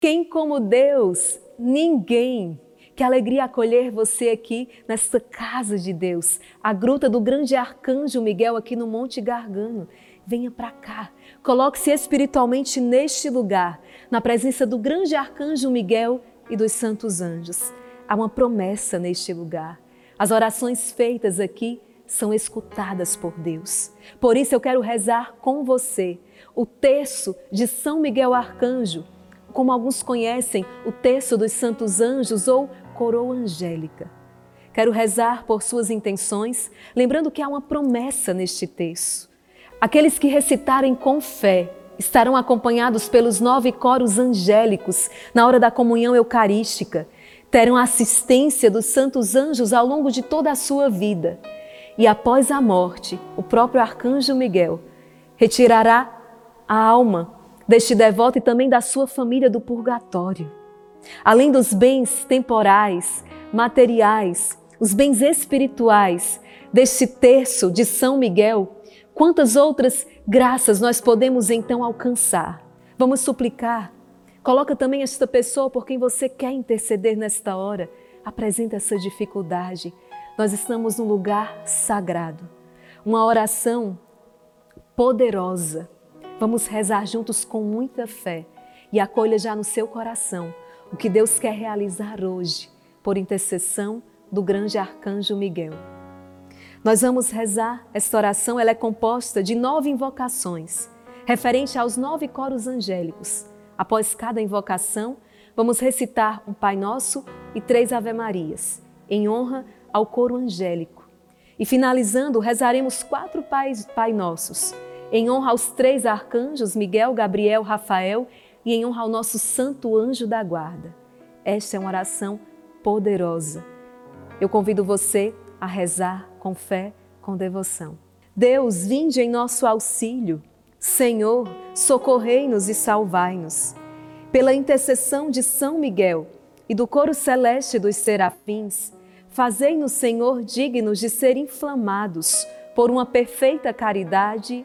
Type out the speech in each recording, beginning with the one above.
Quem como Deus? Ninguém. Que alegria acolher você aqui nesta casa de Deus, a gruta do grande arcanjo Miguel aqui no Monte Gargano. Venha para cá, coloque-se espiritualmente neste lugar, na presença do grande arcanjo Miguel e dos santos anjos. Há uma promessa neste lugar. As orações feitas aqui são escutadas por Deus. Por isso eu quero rezar com você o terço de São Miguel Arcanjo como alguns conhecem, o terço dos santos anjos ou coroa angélica. Quero rezar por suas intenções, lembrando que há uma promessa neste terço. Aqueles que recitarem com fé estarão acompanhados pelos nove coros angélicos na hora da comunhão eucarística, terão a assistência dos santos anjos ao longo de toda a sua vida. E após a morte, o próprio arcanjo Miguel retirará a alma deste devoto e também da sua família do purgatório. Além dos bens temporais, materiais, os bens espirituais deste terço de São Miguel, quantas outras graças nós podemos então alcançar? Vamos suplicar. Coloca também esta pessoa por quem você quer interceder nesta hora. Apresenta essa dificuldade. Nós estamos num lugar sagrado. Uma oração poderosa Vamos rezar juntos com muita fé e acolha já no seu coração o que Deus quer realizar hoje, por intercessão do grande arcanjo Miguel. Nós vamos rezar, esta oração ela é composta de nove invocações, referente aos nove coros angélicos. Após cada invocação, vamos recitar um Pai Nosso e três Ave-Marias, em honra ao coro angélico. E finalizando, rezaremos quatro Pais, Pai Nossos, em honra aos três arcanjos, Miguel, Gabriel, Rafael, e em honra ao nosso santo anjo da guarda. Esta é uma oração poderosa. Eu convido você a rezar com fé, com devoção. Deus, vinde em nosso auxílio. Senhor, socorrei-nos e salvai-nos. Pela intercessão de São Miguel e do coro celeste dos serafins, fazei-nos, Senhor, dignos de ser inflamados por uma perfeita caridade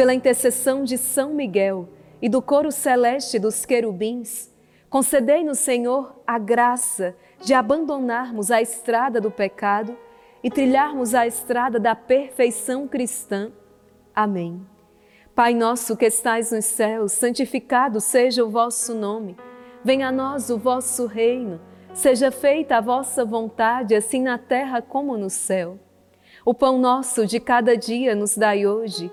pela intercessão de São Miguel e do coro celeste dos querubins, concedei-nos, Senhor, a graça de abandonarmos a estrada do pecado e trilharmos a estrada da perfeição cristã. Amém. Pai nosso que estais nos céus, santificado seja o vosso nome. Venha a nós o vosso reino. Seja feita a vossa vontade, assim na terra como no céu. O pão nosso de cada dia nos dai hoje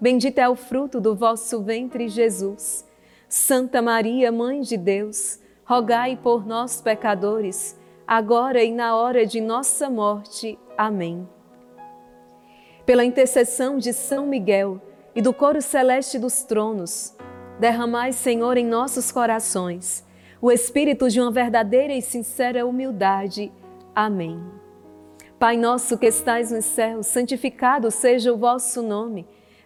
Bendito é o fruto do vosso ventre, Jesus. Santa Maria, Mãe de Deus, rogai por nós, pecadores, agora e na hora de nossa morte. Amém. Pela intercessão de São Miguel e do coro celeste dos tronos, derramai, Senhor, em nossos corações o espírito de uma verdadeira e sincera humildade. Amém. Pai nosso que estais no céu, santificado seja o vosso nome.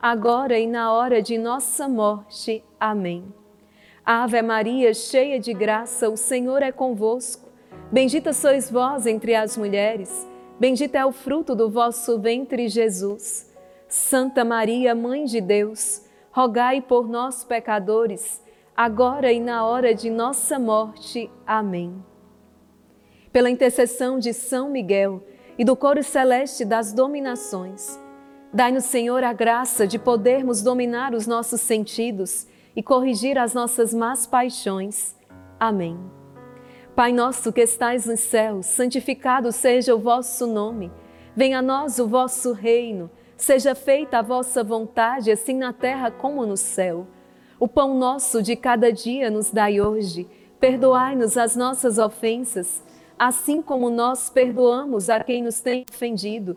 agora e na hora de nossa morte. Amém. Ave Maria, cheia de graça, o Senhor é convosco. Bendita sois vós entre as mulheres, bendito é o fruto do vosso ventre, Jesus. Santa Maria, Mãe de Deus, rogai por nós, pecadores, agora e na hora de nossa morte. Amém. Pela intercessão de São Miguel e do coro celeste das dominações, dai-nos, Senhor, a graça de podermos dominar os nossos sentidos e corrigir as nossas más paixões. Amém. Pai nosso que estais nos céus, santificado seja o vosso nome. Venha a nós o vosso reino. Seja feita a vossa vontade, assim na terra como no céu. O pão nosso de cada dia nos dai hoje. Perdoai-nos as nossas ofensas, assim como nós perdoamos a quem nos tem ofendido.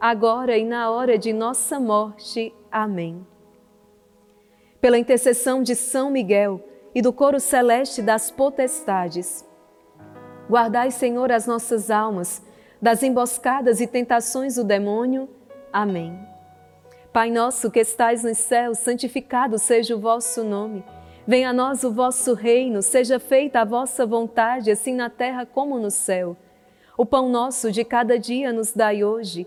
agora e na hora de nossa morte. Amém. Pela intercessão de São Miguel e do coro celeste das potestades, guardai, Senhor, as nossas almas das emboscadas e tentações do demônio. Amém. Pai nosso que estais nos céus, santificado seja o vosso nome. Venha a nós o vosso reino, seja feita a vossa vontade, assim na terra como no céu. O pão nosso de cada dia nos dai hoje.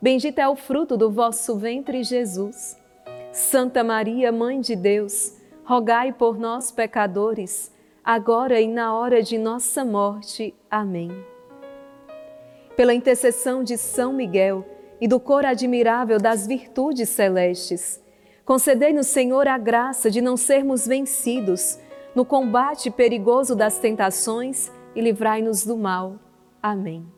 Bendito é o fruto do vosso ventre, Jesus. Santa Maria, Mãe de Deus, rogai por nós, pecadores, agora e na hora de nossa morte. Amém. Pela intercessão de São Miguel e do cor admirável das virtudes celestes, concedei-nos, Senhor, a graça de não sermos vencidos no combate perigoso das tentações e livrai-nos do mal. Amém.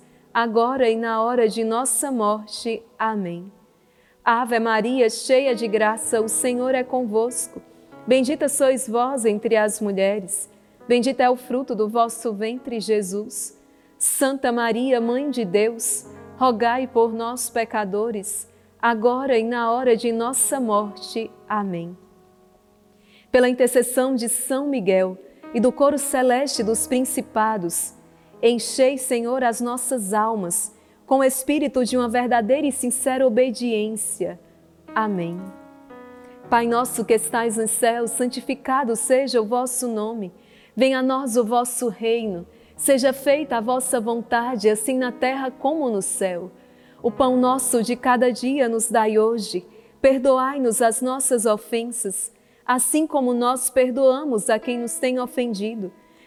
agora e na hora de nossa morte. Amém. Ave Maria, cheia de graça, o Senhor é convosco. Bendita sois vós entre as mulheres, bendito é o fruto do vosso ventre, Jesus. Santa Maria, Mãe de Deus, rogai por nós, pecadores, agora e na hora de nossa morte. Amém. Pela intercessão de São Miguel e do coro celeste dos principados, enchei, Senhor, as nossas almas com o espírito de uma verdadeira e sincera obediência. Amém. Pai nosso que estais nos céus, santificado seja o vosso nome. Venha a nós o vosso reino. Seja feita a vossa vontade, assim na terra como no céu. O pão nosso de cada dia nos dai hoje. Perdoai-nos as nossas ofensas, assim como nós perdoamos a quem nos tem ofendido.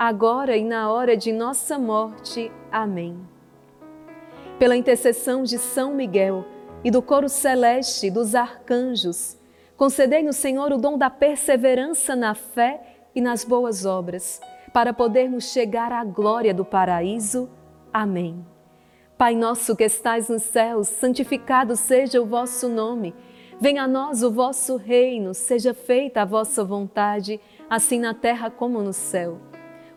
agora e na hora de nossa morte. Amém. Pela intercessão de São Miguel, e do coro celeste dos arcanjos, concedei-nos, Senhor, o dom da perseverança na fé e nas boas obras, para podermos chegar à glória do paraíso. Amém. Pai nosso que estais nos céus, santificado seja o vosso nome. Venha a nós o vosso reino, seja feita a vossa vontade, assim na terra como no céu.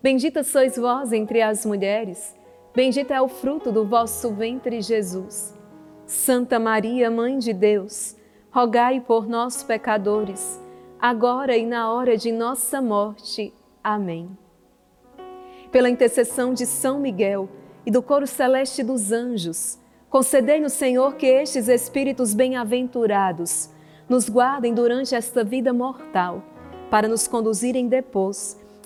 Bendita sois vós entre as mulheres. Bendito é o fruto do vosso ventre, Jesus. Santa Maria, Mãe de Deus, rogai por nós, pecadores, agora e na hora de nossa morte. Amém. Pela intercessão de São Miguel e do coro celeste dos anjos, concedei-nos, Senhor, que estes espíritos bem-aventurados nos guardem durante esta vida mortal, para nos conduzirem depois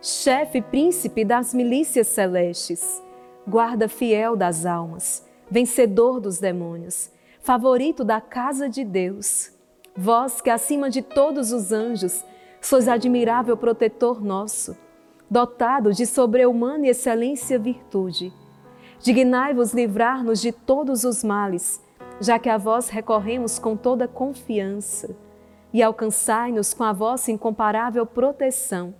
chefe príncipe das milícias celestes, guarda fiel das almas, vencedor dos demônios, favorito da casa de Deus. Vós que acima de todos os anjos sois admirável protetor nosso, dotado de sobre-humana e excelência virtude. Dignai-vos livrar-nos de todos os males, já que a vós recorremos com toda confiança, e alcançai-nos com a vossa incomparável proteção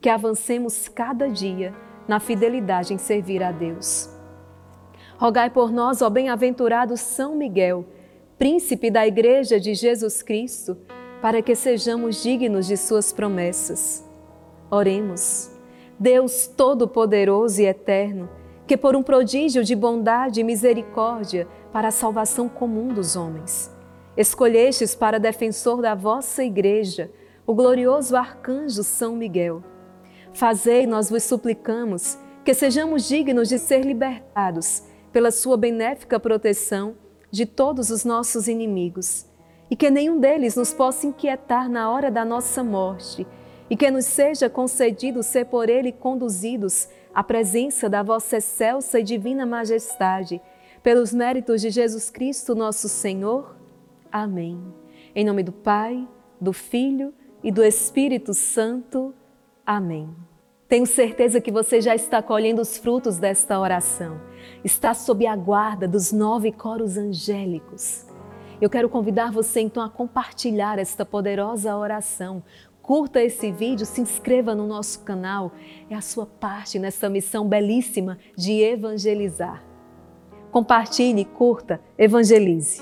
que avancemos cada dia na fidelidade em servir a Deus. Rogai por nós, ó bem-aventurado São Miguel, príncipe da Igreja de Jesus Cristo, para que sejamos dignos de Suas promessas. Oremos. Deus Todo-Poderoso e Eterno, que por um prodígio de bondade e misericórdia para a salvação comum dos homens, escolhestes para defensor da vossa Igreja o glorioso arcanjo São Miguel Fazei, nós vos suplicamos, que sejamos dignos de ser libertados pela sua benéfica proteção de todos os nossos inimigos e que nenhum deles nos possa inquietar na hora da nossa morte e que nos seja concedido ser por Ele conduzidos à presença da vossa excelsa e divina majestade, pelos méritos de Jesus Cristo, nosso Senhor. Amém. Em nome do Pai, do Filho e do Espírito Santo. Amém. Tenho certeza que você já está colhendo os frutos desta oração. Está sob a guarda dos nove coros angélicos. Eu quero convidar você então a compartilhar esta poderosa oração curta esse vídeo, se inscreva no nosso canal. É a sua parte nessa missão belíssima de evangelizar. Compartilhe, curta, evangelize.